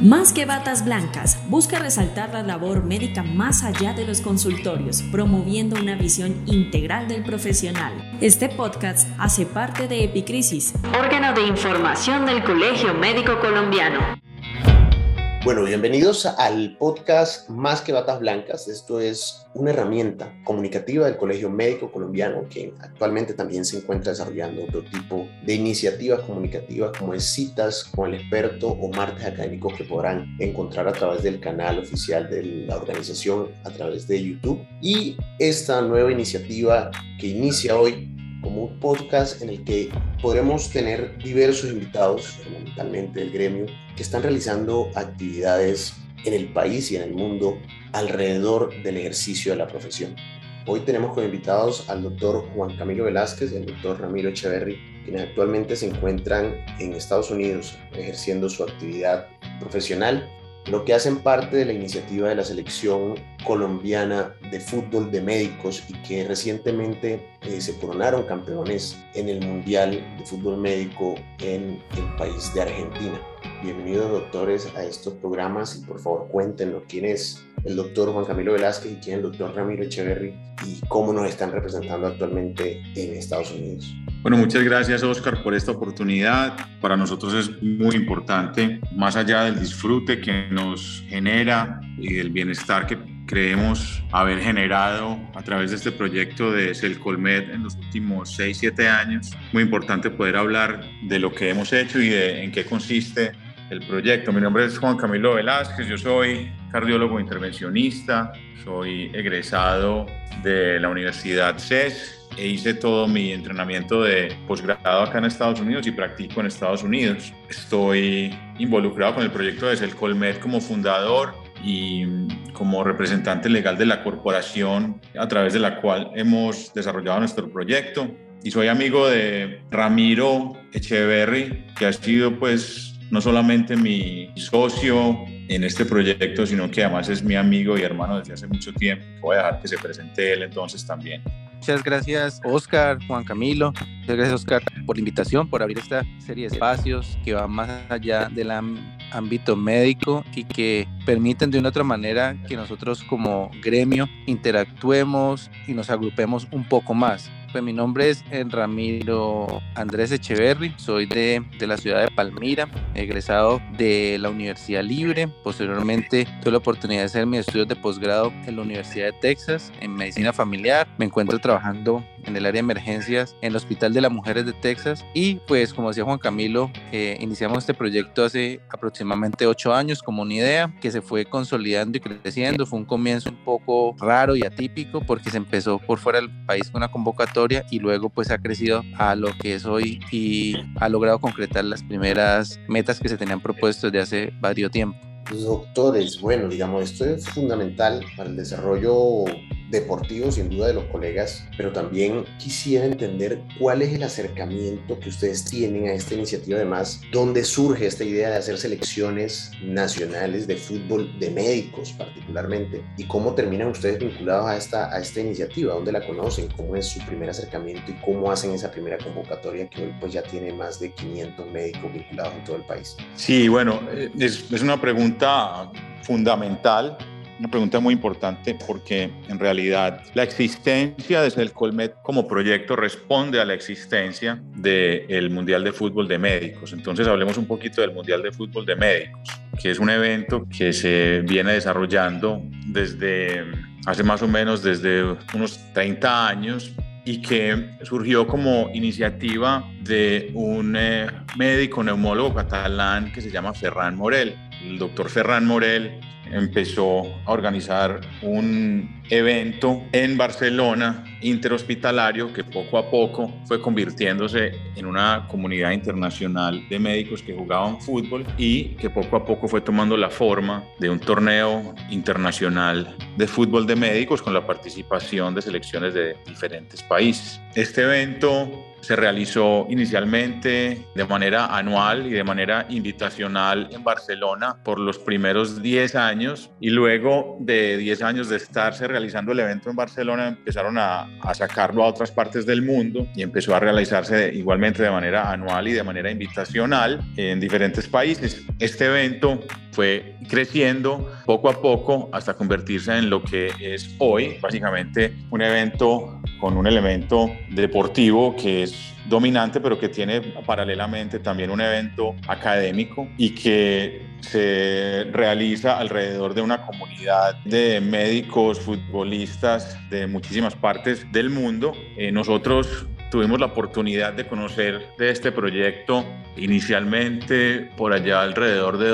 Más que batas blancas, busca resaltar la labor médica más allá de los consultorios, promoviendo una visión integral del profesional. Este podcast hace parte de Epicrisis, órgano de información del Colegio Médico Colombiano. Bueno, bienvenidos al podcast Más que Batas Blancas. Esto es una herramienta comunicativa del Colegio Médico Colombiano que actualmente también se encuentra desarrollando otro tipo de iniciativas comunicativas como es citas con el experto o martes académicos que podrán encontrar a través del canal oficial de la organización a través de YouTube. Y esta nueva iniciativa que inicia hoy como un podcast en el que podremos tener diversos invitados, fundamentalmente del gremio, que están realizando actividades en el país y en el mundo alrededor del ejercicio de la profesión. Hoy tenemos como invitados al doctor Juan Camilo Velázquez y al doctor Ramiro Echeverry, quienes actualmente se encuentran en Estados Unidos ejerciendo su actividad profesional lo que hacen parte de la iniciativa de la selección colombiana de fútbol de médicos y que recientemente eh, se coronaron campeones en el Mundial de Fútbol Médico en el país de Argentina. Bienvenidos doctores a estos programas y por favor cuéntenos quién es el doctor Juan Camilo Velázquez y quién es el doctor Ramiro Echeverry y cómo nos están representando actualmente en Estados Unidos. Bueno, muchas gracias Oscar por esta oportunidad. Para nosotros es muy importante, más allá del disfrute que nos genera y del bienestar que creemos haber generado a través de este proyecto de Celcolmed en los últimos 6, 7 años. Muy importante poder hablar de lo que hemos hecho y de en qué consiste el proyecto. Mi nombre es Juan Camilo Velázquez, yo soy cardiólogo intervencionista, soy egresado de la Universidad CES e hice todo mi entrenamiento de posgrado acá en Estados Unidos y practico en Estados Unidos. Estoy involucrado con el proyecto de Celcolmed como fundador y como representante legal de la corporación a través de la cual hemos desarrollado nuestro proyecto. Y soy amigo de Ramiro Echeverry, que ha sido pues no solamente mi socio en este proyecto, sino que además es mi amigo y hermano desde hace mucho tiempo. Voy a dejar que se presente él entonces también. Muchas gracias Oscar, Juan Camilo. Muchas gracias Oscar por la invitación, por abrir esta serie de espacios que van más allá del ámbito médico y que permiten de una otra manera que nosotros como gremio interactuemos y nos agrupemos un poco más. Pues mi nombre es Ramiro Andrés Echeverry, soy de, de, la ciudad de Palmira, egresado de la Universidad Libre. Posteriormente tuve la oportunidad de hacer mis estudios de posgrado en la Universidad de Texas en medicina familiar. Me encuentro trabajando en el área de emergencias en el Hospital de las Mujeres de Texas y pues como decía Juan Camilo, eh, iniciamos este proyecto hace aproximadamente ocho años como una idea que se fue consolidando y creciendo. Fue un comienzo un poco raro y atípico porque se empezó por fuera del país con una convocatoria y luego pues ha crecido a lo que es hoy y ha logrado concretar las primeras metas que se tenían propuesto desde hace varios tiempo. Doctores, bueno, digamos, esto es fundamental para el desarrollo deportivo, sin duda, de los colegas, pero también quisiera entender cuál es el acercamiento que ustedes tienen a esta iniciativa, además, dónde surge esta idea de hacer selecciones nacionales de fútbol de médicos particularmente, y cómo terminan ustedes vinculados a esta, a esta iniciativa, dónde la conocen, cómo es su primer acercamiento y cómo hacen esa primera convocatoria que hoy pues ya tiene más de 500 médicos vinculados en todo el país. Sí, bueno, es, es una pregunta fundamental una pregunta muy importante porque en realidad la existencia de Celcolmed como proyecto responde a la existencia del Mundial de Fútbol de Médicos. Entonces hablemos un poquito del Mundial de Fútbol de Médicos, que es un evento que se viene desarrollando desde hace más o menos desde unos 30 años y que surgió como iniciativa de un eh, médico neumólogo catalán que se llama Ferran Morel. El doctor Ferran Morel empezó a organizar un evento en Barcelona interhospitalario que poco a poco fue convirtiéndose en una comunidad internacional de médicos que jugaban fútbol y que poco a poco fue tomando la forma de un torneo internacional de fútbol de médicos con la participación de selecciones de diferentes países. Este evento se realizó inicialmente de manera anual y de manera invitacional en Barcelona por los primeros 10 años y luego de 10 años de estarse realizando el evento en Barcelona empezaron a, a sacarlo a otras partes del mundo y empezó a realizarse igualmente de manera anual y de manera invitacional en diferentes países. Este evento fue creciendo poco a poco hasta convertirse en lo que es hoy, básicamente un evento con un elemento deportivo que es dominante, pero que tiene paralelamente también un evento académico y que se realiza alrededor de una comunidad de médicos, futbolistas de muchísimas partes del mundo. Eh, nosotros tuvimos la oportunidad de conocer de este proyecto inicialmente por allá alrededor de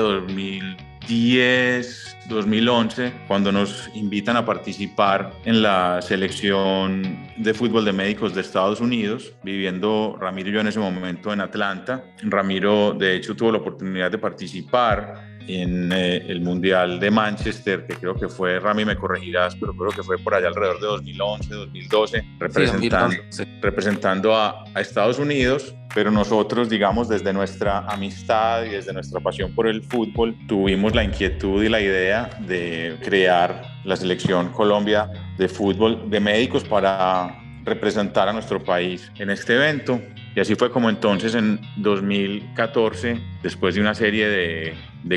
2010, 2011, cuando nos invitan a participar en la selección de fútbol de médicos de Estados Unidos, viviendo Ramiro y yo en ese momento en Atlanta. Ramiro, de hecho, tuvo la oportunidad de participar en eh, el Mundial de Manchester, que creo que fue, Rami me corregirás, pero creo que fue por allá alrededor de 2011, 2012, representando, representando a, a, Estados Unidos, pero nosotros, digamos, desde nuestra amistad y desde nuestra pasión por el fútbol, tuvimos la inquietud y la idea de crear la selección Colombia de fútbol de médicos para representar a nuestro país en este evento. Y así fue como entonces en 2014, después de una serie de,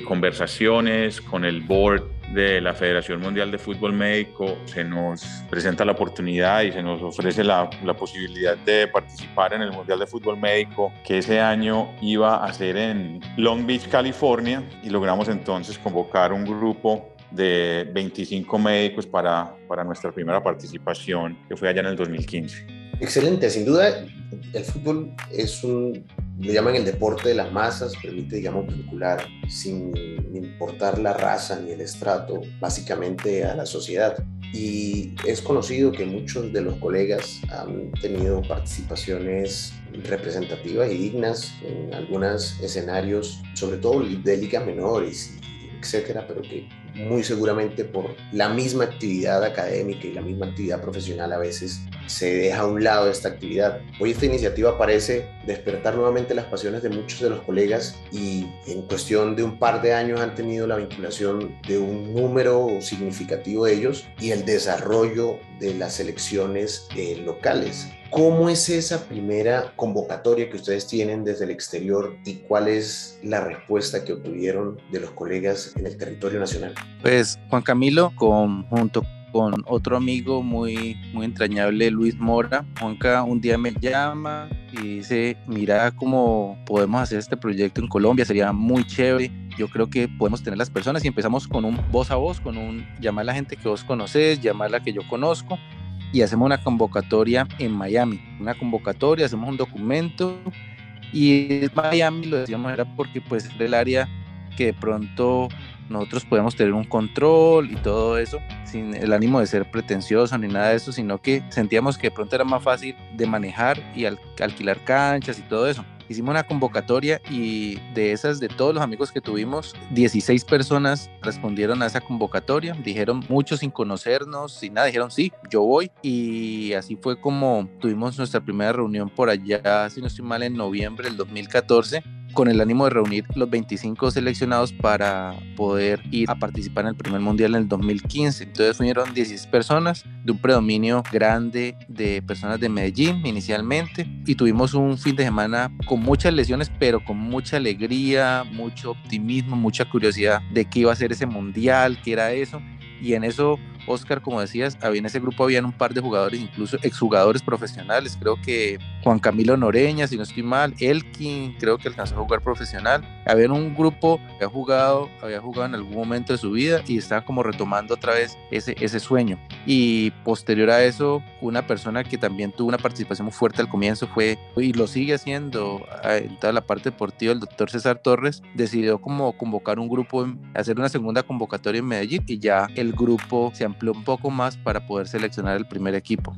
conversaciones con el board de la Federación Mundial de Fútbol Médico, se nos presenta la oportunidad y se nos ofrece la, la, posibilidad de participar en el Mundial de Fútbol Médico, que ese año iba a ser en Long Beach, California, y logramos entonces convocar un grupo de 25 médicos para, para nuestra primera participación, que fue allá en el 2015. Excelente, sin duda el fútbol es un, le llaman el deporte de las masas, permite, digamos, vincular sin importar la raza ni el estrato, básicamente a la sociedad. Y es conocido que muchos de los colegas han tenido participaciones representativas y dignas en algunos escenarios, sobre todo de ligas menores, etcétera, pero que muy seguramente por la misma actividad académica y la misma actividad profesional a veces se deja a un lado esta actividad. Hoy esta iniciativa parece despertar nuevamente las pasiones de muchos de los colegas y en cuestión de un par de años han tenido la vinculación de un número significativo de ellos y el desarrollo de las selecciones eh, locales. ¿Cómo es esa primera convocatoria que ustedes tienen desde el exterior y cuál es la respuesta que obtuvieron de los colegas en el territorio nacional? Pues Juan Camilo, con, junto con otro amigo muy, muy entrañable, Luis Mora. Juanca un día me llama y dice, mira cómo podemos hacer este proyecto en Colombia, sería muy chévere. Yo creo que podemos tener las personas y empezamos con un voz a voz, con un llamar a la gente que vos conoces, llamar a la que yo conozco y hacemos una convocatoria en Miami. Una convocatoria, hacemos un documento y Miami lo decíamos era porque pues es el área que de pronto nosotros podemos tener un control y todo eso, sin el ánimo de ser pretencioso ni nada de eso, sino que sentíamos que de pronto era más fácil de manejar y alquilar canchas y todo eso. Hicimos una convocatoria y de esas, de todos los amigos que tuvimos, 16 personas respondieron a esa convocatoria. Dijeron muchos sin conocernos, sin nada, dijeron sí, yo voy. Y así fue como tuvimos nuestra primera reunión por allá, si no estoy mal, en noviembre del 2014 con el ánimo de reunir los 25 seleccionados para poder ir a participar en el primer mundial en el 2015. Entonces fueron 16 personas de un predominio grande de personas de Medellín inicialmente y tuvimos un fin de semana con muchas lesiones pero con mucha alegría, mucho optimismo, mucha curiosidad de qué iba a ser ese mundial, qué era eso y en eso Oscar, como decías, había en ese grupo habían un par de jugadores, incluso exjugadores profesionales. Creo que Juan Camilo Noreña, si no estoy mal, Elkin, creo que alcanzó a jugar profesional. Había un grupo que había jugado, había jugado en algún momento de su vida y estaba como retomando otra vez ese, ese sueño. Y posterior a eso, una persona que también tuvo una participación muy fuerte al comienzo fue, y lo sigue haciendo en toda la parte deportiva, el doctor César Torres, decidió como convocar un grupo, hacer una segunda convocatoria en Medellín y ya el grupo se amplió un poco más para poder seleccionar el primer equipo.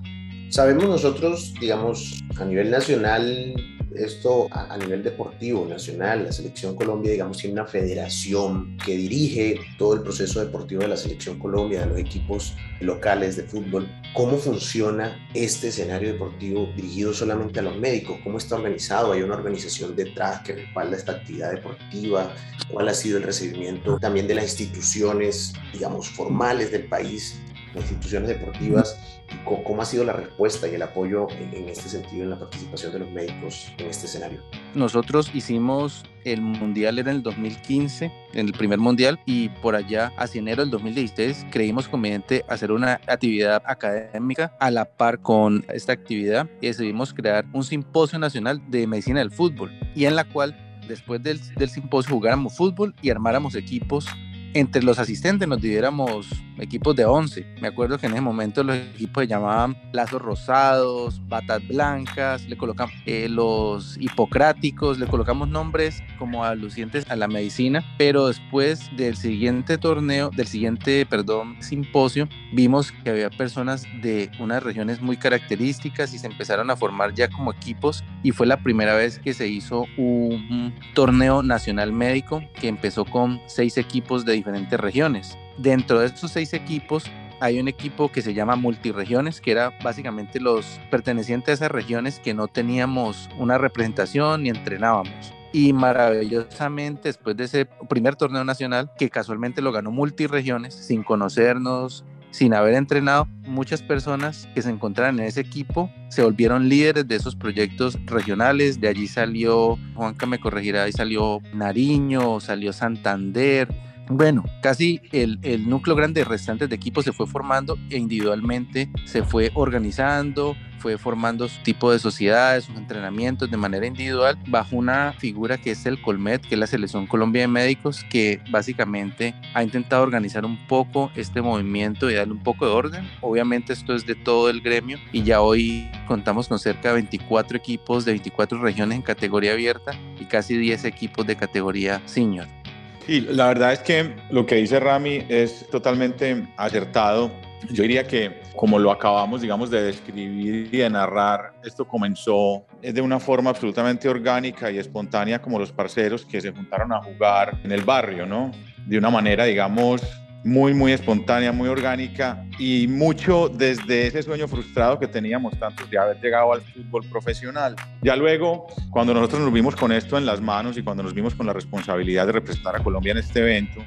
Sabemos nosotros, digamos, a nivel nacional, esto a, nivel deportivo nacional, la Selección Colombia, digamos, tiene una federación que dirige todo el proceso deportivo de la Selección Colombia, de los equipos locales de fútbol. ¿Cómo funciona este escenario deportivo dirigido solamente a los médicos? ¿Cómo está organizado? ¿Hay una organización detrás que respalda esta actividad deportiva? ¿Cuál ha sido el recibimiento también de las instituciones, digamos, formales del país instituciones deportivas cómo, ha sido la respuesta y el apoyo en, este sentido en la participación de los médicos en este escenario. Nosotros hicimos el mundial era en el 2015, en el primer mundial, y por allá, hacia enero del 2016, creímos conveniente hacer una actividad académica a la par con esta actividad y decidimos crear un simposio nacional de medicina del fútbol, y en la cual después del, del simposio jugáramos fútbol y armáramos equipos entre los asistentes nos diviéramos equipos de 11. Me acuerdo que en ese momento los equipos se llamaban lazos rosados, batas blancas, le colocamos eh, los hipocráticos, le colocamos nombres como alucientes a la medicina, pero después del siguiente torneo, del siguiente, perdón, simposio, vimos que había personas de unas regiones muy características y se empezaron a formar ya como equipos y fue la primera vez que se hizo un torneo nacional médico que empezó con seis equipos de diferentes regiones. Dentro de estos seis equipos hay un equipo que se llama Multiregiones, que era básicamente los pertenecientes a esas regiones que no teníamos una representación ni entrenábamos. Y maravillosamente, después de ese primer torneo nacional, que casualmente lo ganó Multiregiones, sin conocernos, sin haber entrenado, muchas personas que se encontraban en ese equipo se volvieron líderes de esos proyectos regionales. De allí salió, Juanca me corregirá, ahí salió Nariño, salió Santander, bueno, casi el, núcleo grande restante de equipos se fue formando e individualmente se fue organizando, fue formando su tipo de sociedades, sus entrenamientos de manera individual bajo una figura que es el Colmet, que es la Selección Colombia de Médicos, que básicamente ha intentado organizar un poco este movimiento y darle un poco de orden. Obviamente esto es de todo el gremio y ya hoy contamos con cerca de 24 equipos de 24 regiones en categoría abierta y casi 10 equipos de categoría senior. Y la verdad es que lo que dice Rami es totalmente acertado. Yo diría que como lo acabamos, digamos, de describir y de narrar, esto comenzó de una forma absolutamente orgánica y espontánea como los parceros que se juntaron a jugar en el barrio, ¿no? De una manera, digamos, muy, muy espontánea, muy orgánica y mucho desde ese sueño frustrado que teníamos tantos de haber llegado al fútbol profesional. Ya luego, cuando nosotros nos vimos con esto en las manos y cuando nos vimos con la responsabilidad de representar a Colombia en este evento,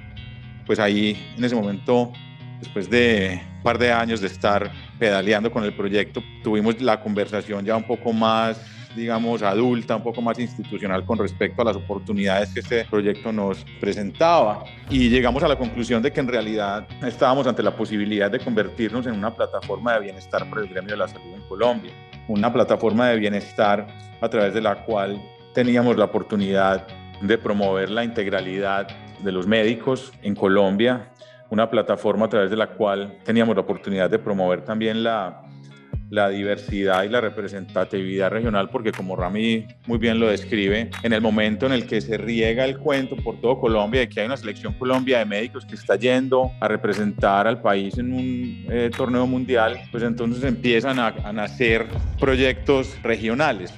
pues ahí en ese momento, después de un par de años de estar pedaleando con el proyecto, tuvimos la conversación ya un poco más digamos, adulta, un poco más institucional con respecto a las oportunidades que este proyecto nos presentaba. Y llegamos a la conclusión de que en realidad estábamos ante la posibilidad de convertirnos en una plataforma de bienestar para el gremio de la salud en Colombia. Una plataforma de bienestar a través de la cual teníamos la oportunidad de promover la integralidad de los médicos en Colombia, una plataforma a través de la cual teníamos la oportunidad de promover también la diversidad y la representatividad regional, porque como Rami muy bien lo describe, en el momento en el que se riega el cuento por todo Colombia de que hay una selección Colombia de médicos que está yendo a representar al país en un eh, torneo mundial, pues entonces empiezan a, a nacer proyectos regionales.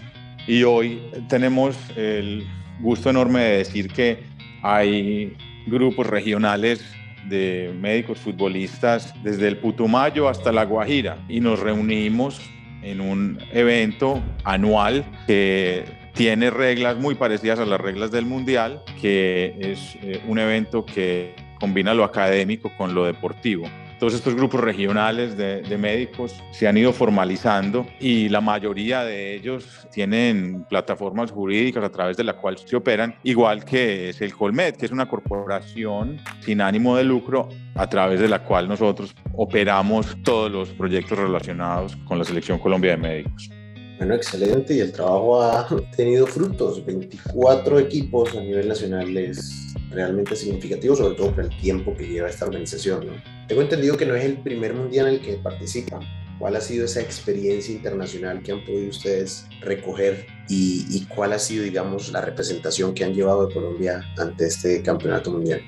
Y hoy tenemos el gusto enorme de decir que hay grupos regionales de médicos futbolistas desde el Putumayo hasta La Guajira. Y nos reunimos en un evento anual que tiene reglas muy parecidas a las reglas del Mundial, que es eh, un evento que combina lo académico con lo deportivo todos estos grupos regionales de, médicos se han ido formalizando y la mayoría de ellos tienen plataformas jurídicas a través de las cuales se operan, igual que es el Colmed, que es una corporación sin ánimo de lucro a través de la cual nosotros operamos todos los proyectos relacionados con la Selección Colombia de Médicos. Bueno, excelente y el trabajo ha tenido frutos. 24 equipos a nivel nacional es realmente significativo, sobre todo por el tiempo que lleva esta organización. ¿no? Tengo entendido que no es el primer mundial en el que participan. ¿Cuál ha sido esa experiencia internacional que han podido ustedes recoger y, y cuál ha sido, digamos, la representación que han llevado de Colombia ante este campeonato mundial?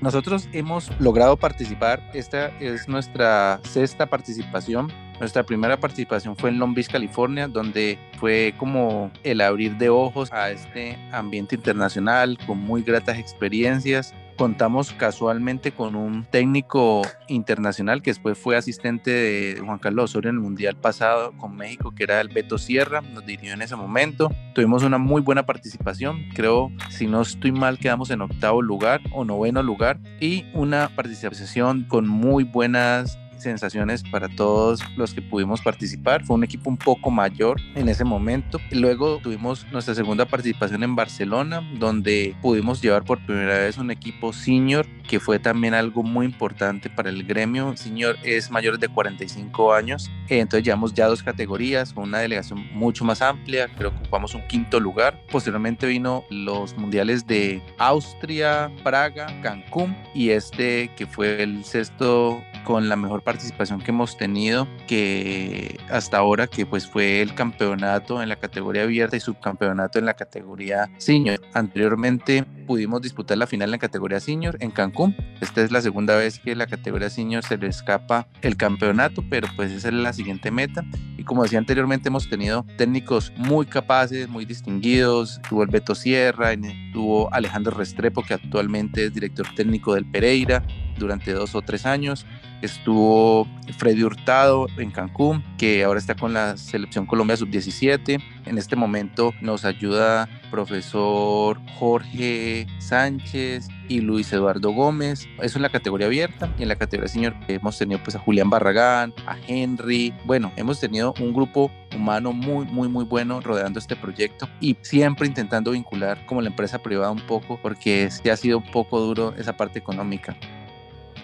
Nosotros hemos logrado participar, esta es nuestra sexta participación nuestra primera participación fue en Long Beach, California, donde fue como el abrir de ojos a este ambiente internacional con muy gratas experiencias. Contamos casualmente con un técnico internacional que después fue asistente de Juan Carlos Osorio en el Mundial pasado con México, que era el Beto Sierra, nos dirigió en ese momento. Tuvimos una muy buena participación, creo, si no estoy mal, quedamos en octavo lugar o noveno lugar y una participación con muy buenas sensaciones para todos los que pudimos participar. Fue un equipo un poco mayor en ese momento. Luego tuvimos nuestra segunda participación en Barcelona, donde pudimos llevar por primera vez un equipo senior, que fue también algo muy importante para el gremio. Senior es mayor de 45 años, entonces llevamos ya dos categorías, con una delegación mucho más amplia, creo que ocupamos un quinto lugar. Posteriormente vino los mundiales de Austria, Praga, Cancún y este que fue el sexto con la mejor participación que hemos tenido que hasta ahora que pues fue el campeonato en la categoría abierta y subcampeonato en la categoría senior. Anteriormente pudimos disputar la final en la categoría senior en Cancún. Esta es la segunda vez que la categoría senior se le escapa el campeonato, pero pues esa es la siguiente meta. Y como decía anteriormente, hemos tenido técnicos muy capaces, muy distinguidos. Tuvo el Beto Sierra, tuvo Alejandro Restrepo, que actualmente es director técnico del Pereira durante dos o tres años estuvo Freddy Hurtado en Cancún, que ahora está con la selección Colombia sub-17. En este momento nos ayuda profesor Jorge Sánchez y Luis Eduardo Gómez. Eso en la categoría abierta. Y en la categoría senior hemos tenido pues a Julián Barragán, a Henry. Bueno, hemos tenido un grupo humano muy, muy, muy bueno rodeando este proyecto y siempre intentando vincular como la empresa privada un poco porque ya ha sido un poco duro esa parte económica.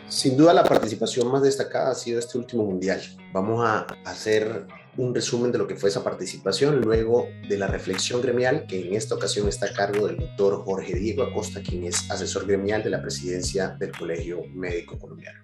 Sin duda la participación más destacada ha sido este último mundial. Vamos a hacer un resumen de lo que fue esa participación luego de la reflexión gremial que en esta ocasión está a cargo del doctor Jorge Diego Acosta, quien es asesor gremial de la presidencia del Colegio Médico Colombiano.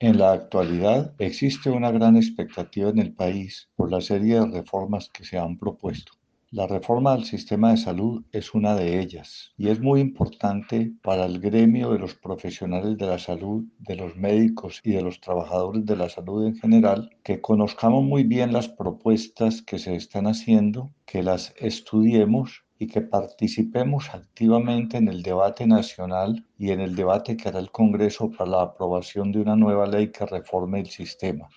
En la actualidad existe una gran expectativa en el país por la serie de reformas que se han propuesto. La reforma del sistema de salud es una de ellas y es muy importante para el gremio de los profesionales de la salud, de los médicos y de los trabajadores de la salud en general, que conozcamos muy bien las propuestas que se están haciendo, que las estudiemos y que participemos activamente en el debate nacional y en el debate que hará el Congreso para la aprobación de una nueva ley que reforme el sistema.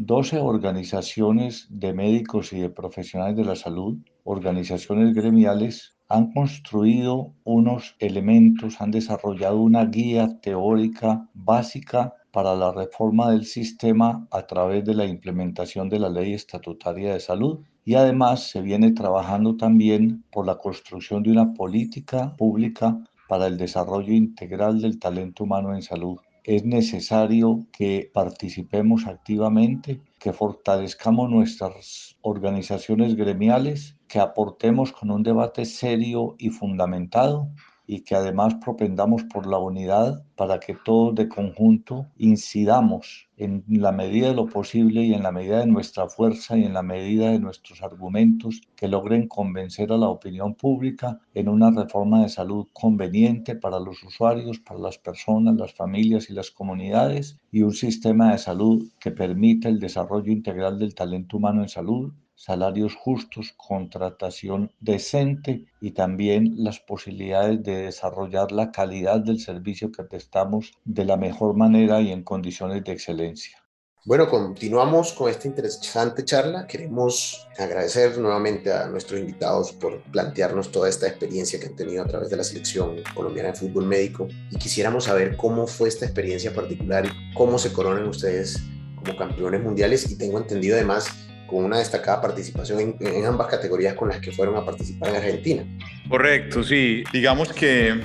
12 organizaciones de médicos y de profesionales de la salud, organizaciones gremiales, han construido unos elementos, han desarrollado una guía teórica básica para la reforma del sistema a través de la implementación de la ley estatutaria de salud. Y además se viene trabajando también por la construcción de una política pública para el desarrollo integral del talento humano en salud es necesario que participemos activamente, que fortalezcamos nuestras organizaciones gremiales, que aportemos con un debate serio y fundamentado y que además propendamos por la unidad para que todos de conjunto incidamos en la medida de lo posible y en la medida de nuestra fuerza y en la medida de nuestros argumentos que logren convencer a la opinión pública en una reforma de salud conveniente para los usuarios, para las personas, las familias y las comunidades y un sistema de salud que permita el desarrollo integral del talento humano en salud salarios justos, contratación decente y también las posibilidades de desarrollar la calidad del servicio que prestamos de la mejor manera y en condiciones de excelencia. Bueno, continuamos con esta interesante charla. Queremos agradecer nuevamente a nuestros invitados por plantearnos toda esta experiencia que han tenido a través de la selección colombiana de fútbol médico y quisiéramos saber cómo fue esta experiencia particular y cómo se coronan ustedes como campeones mundiales y tengo entendido además con una destacada participación en, ambas categorías con las que fueron a participar en Argentina. Correcto, sí. Digamos que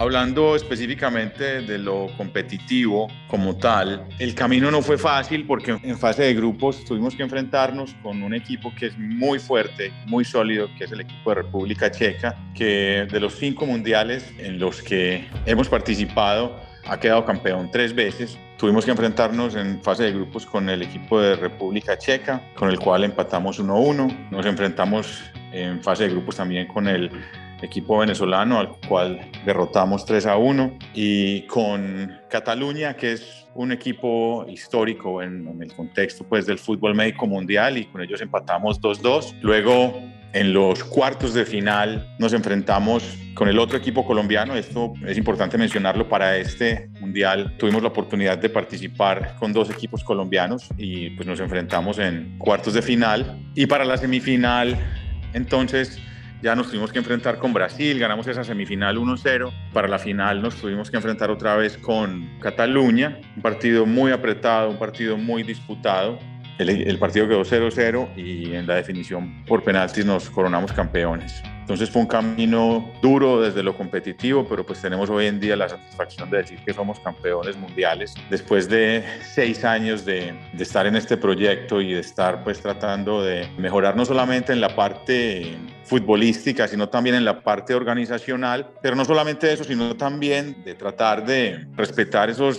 Hablando específicamente de lo competitivo como tal, el camino no fue fácil porque en fase de grupos tuvimos que enfrentarnos con un equipo que es muy fuerte, muy sólido, que es el equipo de República Checa, que de los cinco mundiales en los que hemos participado ha quedado campeón tres veces Tuvimos que enfrentarnos en fase de grupos con el equipo de República Checa, con el cual empatamos 1-1. Nos enfrentamos en fase de grupos también con el equipo venezolano, al cual derrotamos 3 1, y con Cataluña, que es un equipo histórico en, en, el contexto pues, del fútbol médico mundial, y con ellos empatamos 2-2. Luego en los cuartos de final nos enfrentamos con el otro equipo colombiano. Esto es importante mencionarlo para este mundial. Tuvimos la oportunidad de participar con dos equipos colombianos y pues nos enfrentamos en cuartos de final. Y para la semifinal, entonces ya nos tuvimos que enfrentar con Brasil, ganamos esa semifinal 1-0. Para la final nos tuvimos que enfrentar otra vez con Cataluña, un partido muy apretado, un partido muy disputado. El, el partido quedó 0-0 y en la definición por penaltis nos coronamos campeones. Entonces fue un camino duro desde lo competitivo, pero pues tenemos hoy en día la satisfacción de decir que somos campeones mundiales. Después de seis años de, de, estar en este proyecto y de estar pues tratando de mejorar no solamente en la parte futbolística, sino también en la parte organizacional, pero no solamente eso, sino también de tratar de respetar esos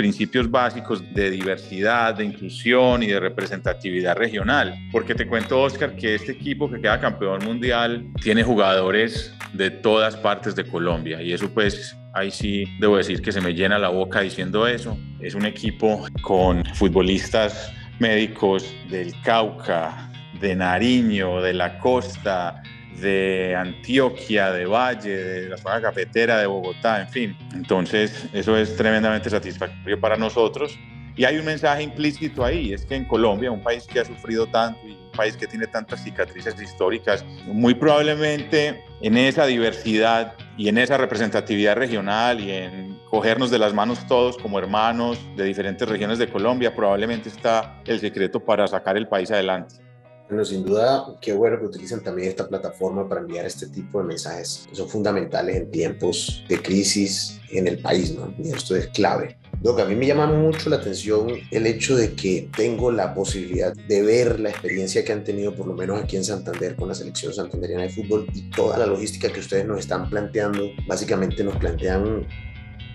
principios básicos de diversidad, de inclusión y de representatividad regional. Porque te cuento, Oscar, que este equipo que queda campeón mundial tiene jugadores de todas partes de Colombia y eso pues ahí sí debo decir que se me llena la boca diciendo eso. Es un equipo con futbolistas médicos del Cauca, de Nariño, de la costa, de Antioquia, de Valle, de la zona cafetera de Bogotá, en fin. Entonces, eso es tremendamente satisfactorio para nosotros. Y hay un mensaje implícito ahí, es que en Colombia, un país que ha sufrido tanto y un país que tiene tantas cicatrices históricas, muy probablemente en esa diversidad y en esa representatividad regional y en cogernos de las manos todos como hermanos de diferentes regiones de Colombia, probablemente está el secreto para sacar el país adelante. Bueno, sin duda, qué bueno que utilicen también esta plataforma para enviar este tipo de mensajes son fundamentales en tiempos de crisis en el país, ¿no? Y esto es clave. Lo que a mí me llama mucho la atención el hecho de que tengo la posibilidad de ver la experiencia que han tenido, por lo menos aquí en Santander, con la selección santanderiana de fútbol y toda la logística que ustedes nos están planteando. Básicamente nos plantean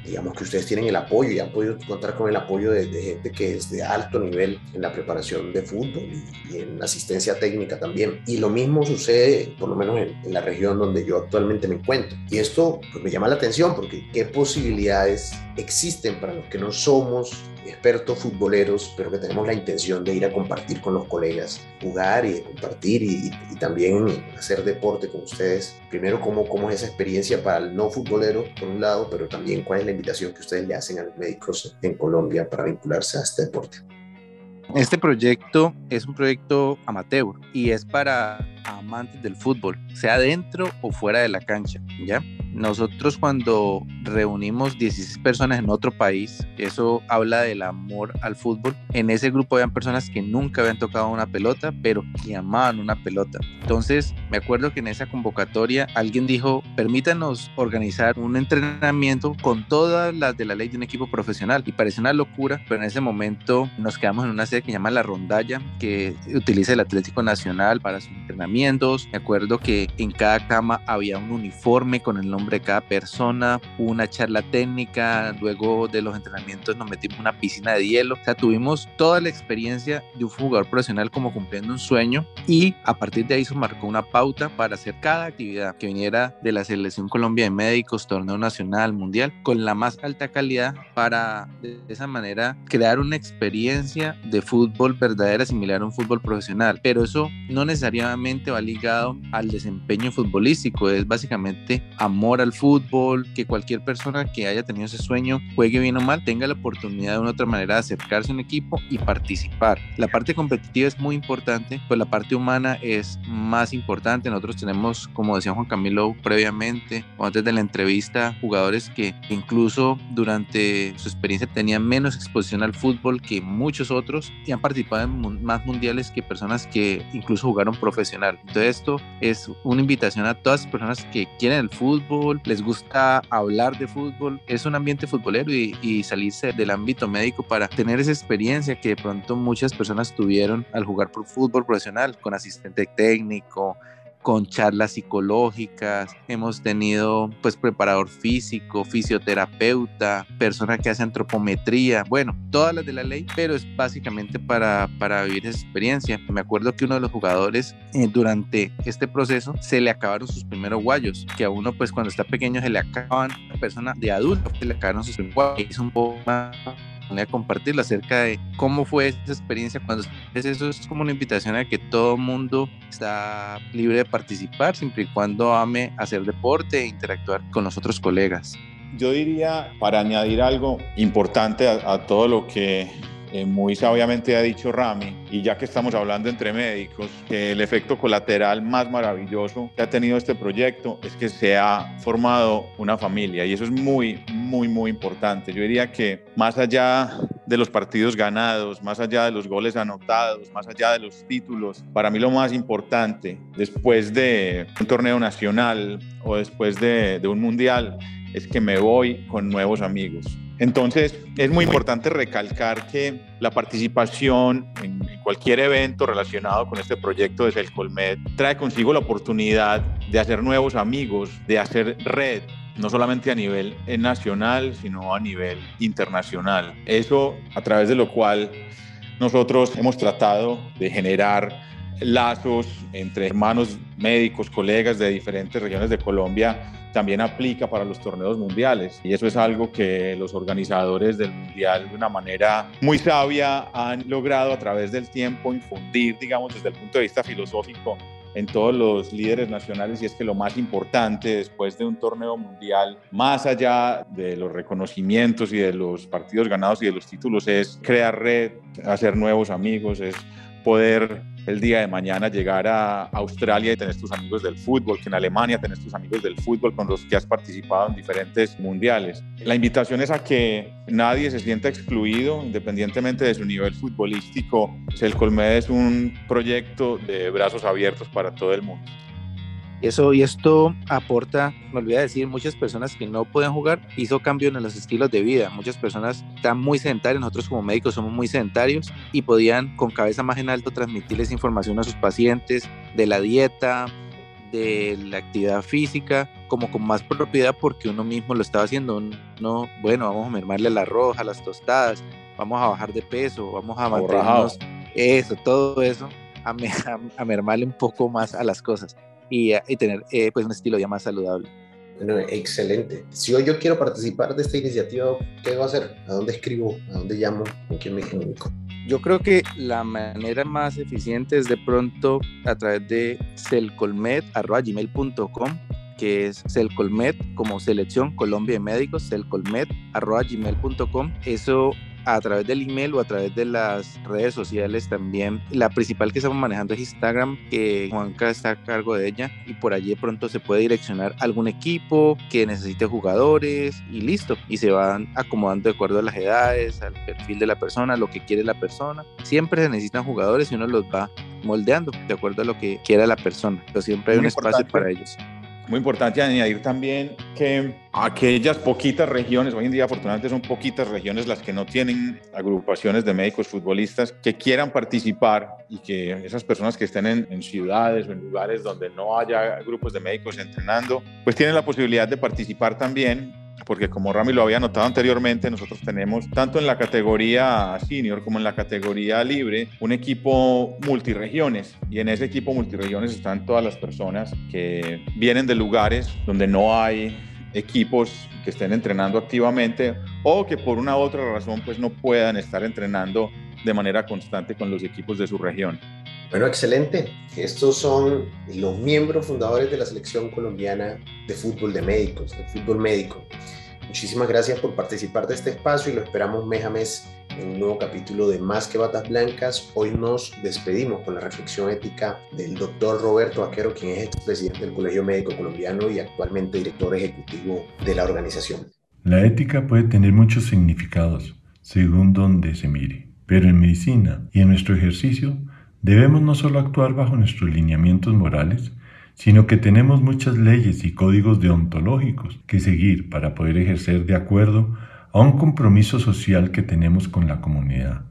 digamos que ustedes tienen el apoyo y han podido contar con el apoyo de, gente que es de alto nivel en la preparación de fútbol y, en asistencia técnica también. Y lo mismo sucede, por lo menos en, la región donde yo actualmente me encuentro. Y esto pues, me llama la atención porque qué posibilidades existen para los que no somos expertos futboleros, pero que tenemos la intención de ir a compartir con los colegas, jugar y compartir y, también hacer deporte con ustedes. Primero, cómo, cómo es esa experiencia para el no futbolero, por un lado, pero también cuál es la invitación que ustedes le hacen a los médicos en Colombia para vincularse a este deporte. Este proyecto es un proyecto amateur y es para amantes del fútbol, sea dentro o fuera de la cancha, ¿ya? Nosotros cuando reunimos 16 personas en otro país, eso habla del amor al fútbol. En ese grupo habían personas que nunca habían tocado una pelota, pero que amaban una pelota. Entonces, me acuerdo que en esa convocatoria alguien dijo, permítanos organizar un entrenamiento con todas las de la ley de un equipo profesional. Y parece una locura, pero en ese momento nos quedamos en una serie que se llama La Rondalla, que utiliza el Atlético Nacional para sus entrenamientos. Me acuerdo que en cada cama había un uniforme con el nombre de cada persona, una charla técnica, luego de los entrenamientos nos metimos en una piscina de hielo, o sea, tuvimos toda la experiencia de un jugador profesional como cumpliendo un sueño y a partir de ahí se marcó una pauta para hacer cada actividad que viniera de la Selección Colombia de Médicos, Torneo Nacional, Mundial, con la más alta calidad para de esa manera crear una experiencia de fútbol verdadera similar a un fútbol profesional, pero eso no necesariamente va ligado al desempeño futbolístico, es básicamente amor al fútbol, que cualquier persona que haya tenido ese sueño, juegue bien o mal, tenga la oportunidad de una otra manera de acercarse a un equipo y participar. La parte competitiva es muy importante, pues la parte humana es más importante. Nosotros tenemos, como decía Juan Camilo previamente o antes de la entrevista, jugadores que incluso durante su experiencia tenían menos exposición al fútbol que muchos otros y han participado en más mundiales que personas que incluso jugaron profesional. Entonces esto es una invitación a todas las personas que quieren el fútbol, les gusta hablar de fútbol, es un ambiente futbolero y, y salirse del ámbito médico para tener esa experiencia que de pronto muchas personas tuvieron al jugar por fútbol profesional con asistente técnico, con charlas psicológicas, hemos tenido pues preparador físico, fisioterapeuta, persona que hace antropometría, bueno, todas las de la ley, pero es básicamente para, para vivir esa experiencia. Me acuerdo que uno de los jugadores eh, durante este proceso se le acabaron sus primeros guayos, que a uno pues cuando está pequeño se le acaban, a persona de adulto se le acabaron sus primeros guayos, es un poco más a compartirlo acerca de cómo fue esa experiencia cuando eso es como una invitación a que todo mundo está libre de participar siempre y cuando ame hacer deporte e interactuar con los otros colegas. Yo diría, para añadir algo importante a todo lo que eh, muy sabiamente ha dicho Rami, y ya que estamos hablando entre médicos, que el efecto colateral más maravilloso que ha tenido este proyecto es que se ha formado una familia y eso es muy, muy, muy importante. Yo diría que más allá de los partidos ganados, más allá de los goles anotados, más allá de los títulos, para mí lo más importante después de un torneo nacional o después de, de un mundial es que me voy con nuevos amigos. Entonces, es muy importante recalcar que la participación en cualquier evento relacionado con este proyecto de Celcolmed trae consigo la oportunidad de hacer nuevos amigos, de hacer red, no solamente a nivel nacional, sino a nivel internacional. Eso a través de lo cual nosotros hemos tratado de generar lazos entre hermanos médicos, colegas de diferentes regiones de Colombia también aplica para los torneos mundiales. Y eso es algo que los organizadores del mundial de una manera muy sabia han logrado a través del tiempo infundir, digamos, desde el punto de vista filosófico en todos los líderes nacionales y es que lo más importante después de un torneo mundial, más allá de los reconocimientos y de los partidos ganados y de los títulos, es crear red, hacer nuevos amigos, es poder el día de mañana llegar a Australia y tener tus amigos del fútbol, que en Alemania tenés tus amigos del fútbol con los que has participado en diferentes mundiales. La invitación es a que nadie se sienta excluido, independientemente de su nivel futbolístico. El Colmed es un proyecto de brazos abiertos para todo el mundo. Eso, y esto aporta, me olvidé decir, muchas personas que no pueden jugar, hizo cambio en los estilos de vida. Muchas personas están muy sedentarias, nosotros como médicos somos muy sedentarios y podían con cabeza más en alto transmitirles información a sus pacientes de la dieta, de la actividad física, como con más propiedad porque uno mismo lo estaba haciendo. No, bueno, vamos a mermarle el arroz, a las tostadas, vamos a bajar de peso, vamos a mantenernos, eso, todo eso, a, a mermarle un poco más a las cosas y, y tener eh, pues un estilo ya más saludable. Bueno, excelente. Si hoy yo quiero participar de esta iniciativa, ¿qué debo hacer? ¿A dónde escribo? ¿A dónde llamo? ¿Con quién me comunico? Yo creo que la manera más eficiente es de pronto a través de celcolmed.gmail.com que es celcolmed como selección Colombia de Médicos, celcolmed.gmail.com. Eso a través del email o a través de las redes sociales también. La principal que estamos manejando es Instagram, que Juanca está a cargo de ella y por allí de pronto se puede direccionar algún equipo que necesite jugadores y listo. Y se van acomodando de acuerdo a las edades, al perfil de la persona, lo que quiere la persona. Siempre se necesitan jugadores y uno los va moldeando de acuerdo a lo que quiera la persona, pero siempre hay un espacio para ellos. Muy importante añadir también que aquellas poquitas regiones, hoy en día afortunadamente son poquitas regiones las que no tienen agrupaciones de médicos futbolistas que quieran participar y que esas personas que estén en, en, ciudades o en lugares donde no haya grupos de médicos entrenando, pues tienen la posibilidad de participar también porque como Rami lo había notado anteriormente, nosotros tenemos tanto en la categoría senior como en la categoría libre un equipo multiregiones y en ese equipo multiregiones están todas las personas que vienen de lugares donde no hay equipos que estén entrenando activamente o que por una otra razón pues no puedan estar entrenando de manera constante con los equipos de su región. Bueno, excelente. Estos son los miembros fundadores de la selección colombiana de fútbol de médicos, de fútbol médico. Muchísimas gracias por participar de este espacio y lo esperamos mes a mes en un nuevo capítulo de Más que Batas Blancas. Hoy nos despedimos con la reflexión ética del doctor Roberto Vaquero, quien es presidente del Colegio Médico Colombiano y actualmente director ejecutivo de la organización. La ética puede tener muchos significados según donde se mire, pero en medicina y en nuestro ejercicio debemos no solo actuar bajo nuestros lineamientos morales, sino que tenemos muchas leyes y códigos deontológicos que seguir para poder ejercer de acuerdo a un compromiso social que tenemos con la comunidad.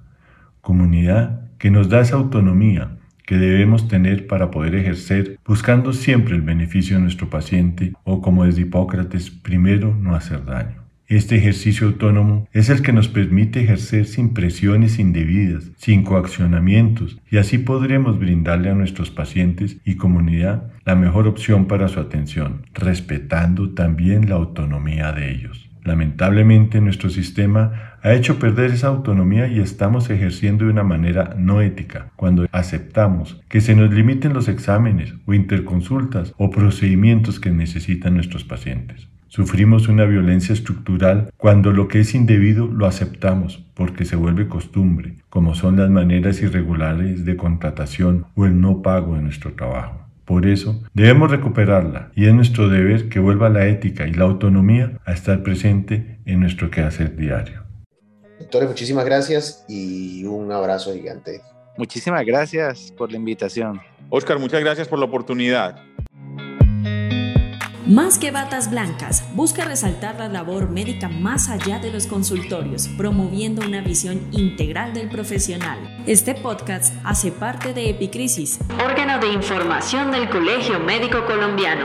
Comunidad que nos da esa autonomía que debemos tener para poder ejercer buscando siempre el beneficio de nuestro paciente o como es Hipócrates, primero no hacer daño. Este ejercicio autónomo es el que nos permite ejercer sin presiones indebidas, sin coaccionamientos, y así podremos brindarle a nuestros pacientes y comunidad la mejor opción para su atención, respetando también la autonomía de ellos. Lamentablemente nuestro sistema ha hecho perder esa autonomía y estamos ejerciendo de una manera no ética cuando aceptamos que se nos limiten los exámenes o interconsultas o procedimientos que necesitan nuestros pacientes. Sufrimos una violencia estructural cuando lo que es indebido lo aceptamos porque se vuelve costumbre, como son las maneras irregulares de contratación o el no pago de nuestro trabajo. Por eso debemos recuperarla y es nuestro deber que vuelva la ética y la autonomía a estar presente en nuestro quehacer diario. Doctores, muchísimas gracias y un abrazo gigante. Muchísimas gracias por la invitación. Oscar, muchas gracias por la oportunidad. Más que batas blancas, busca resaltar la labor médica más allá de los consultorios, promoviendo una visión integral del profesional. Este podcast hace parte de Epicrisis, órgano de información del Colegio Médico Colombiano.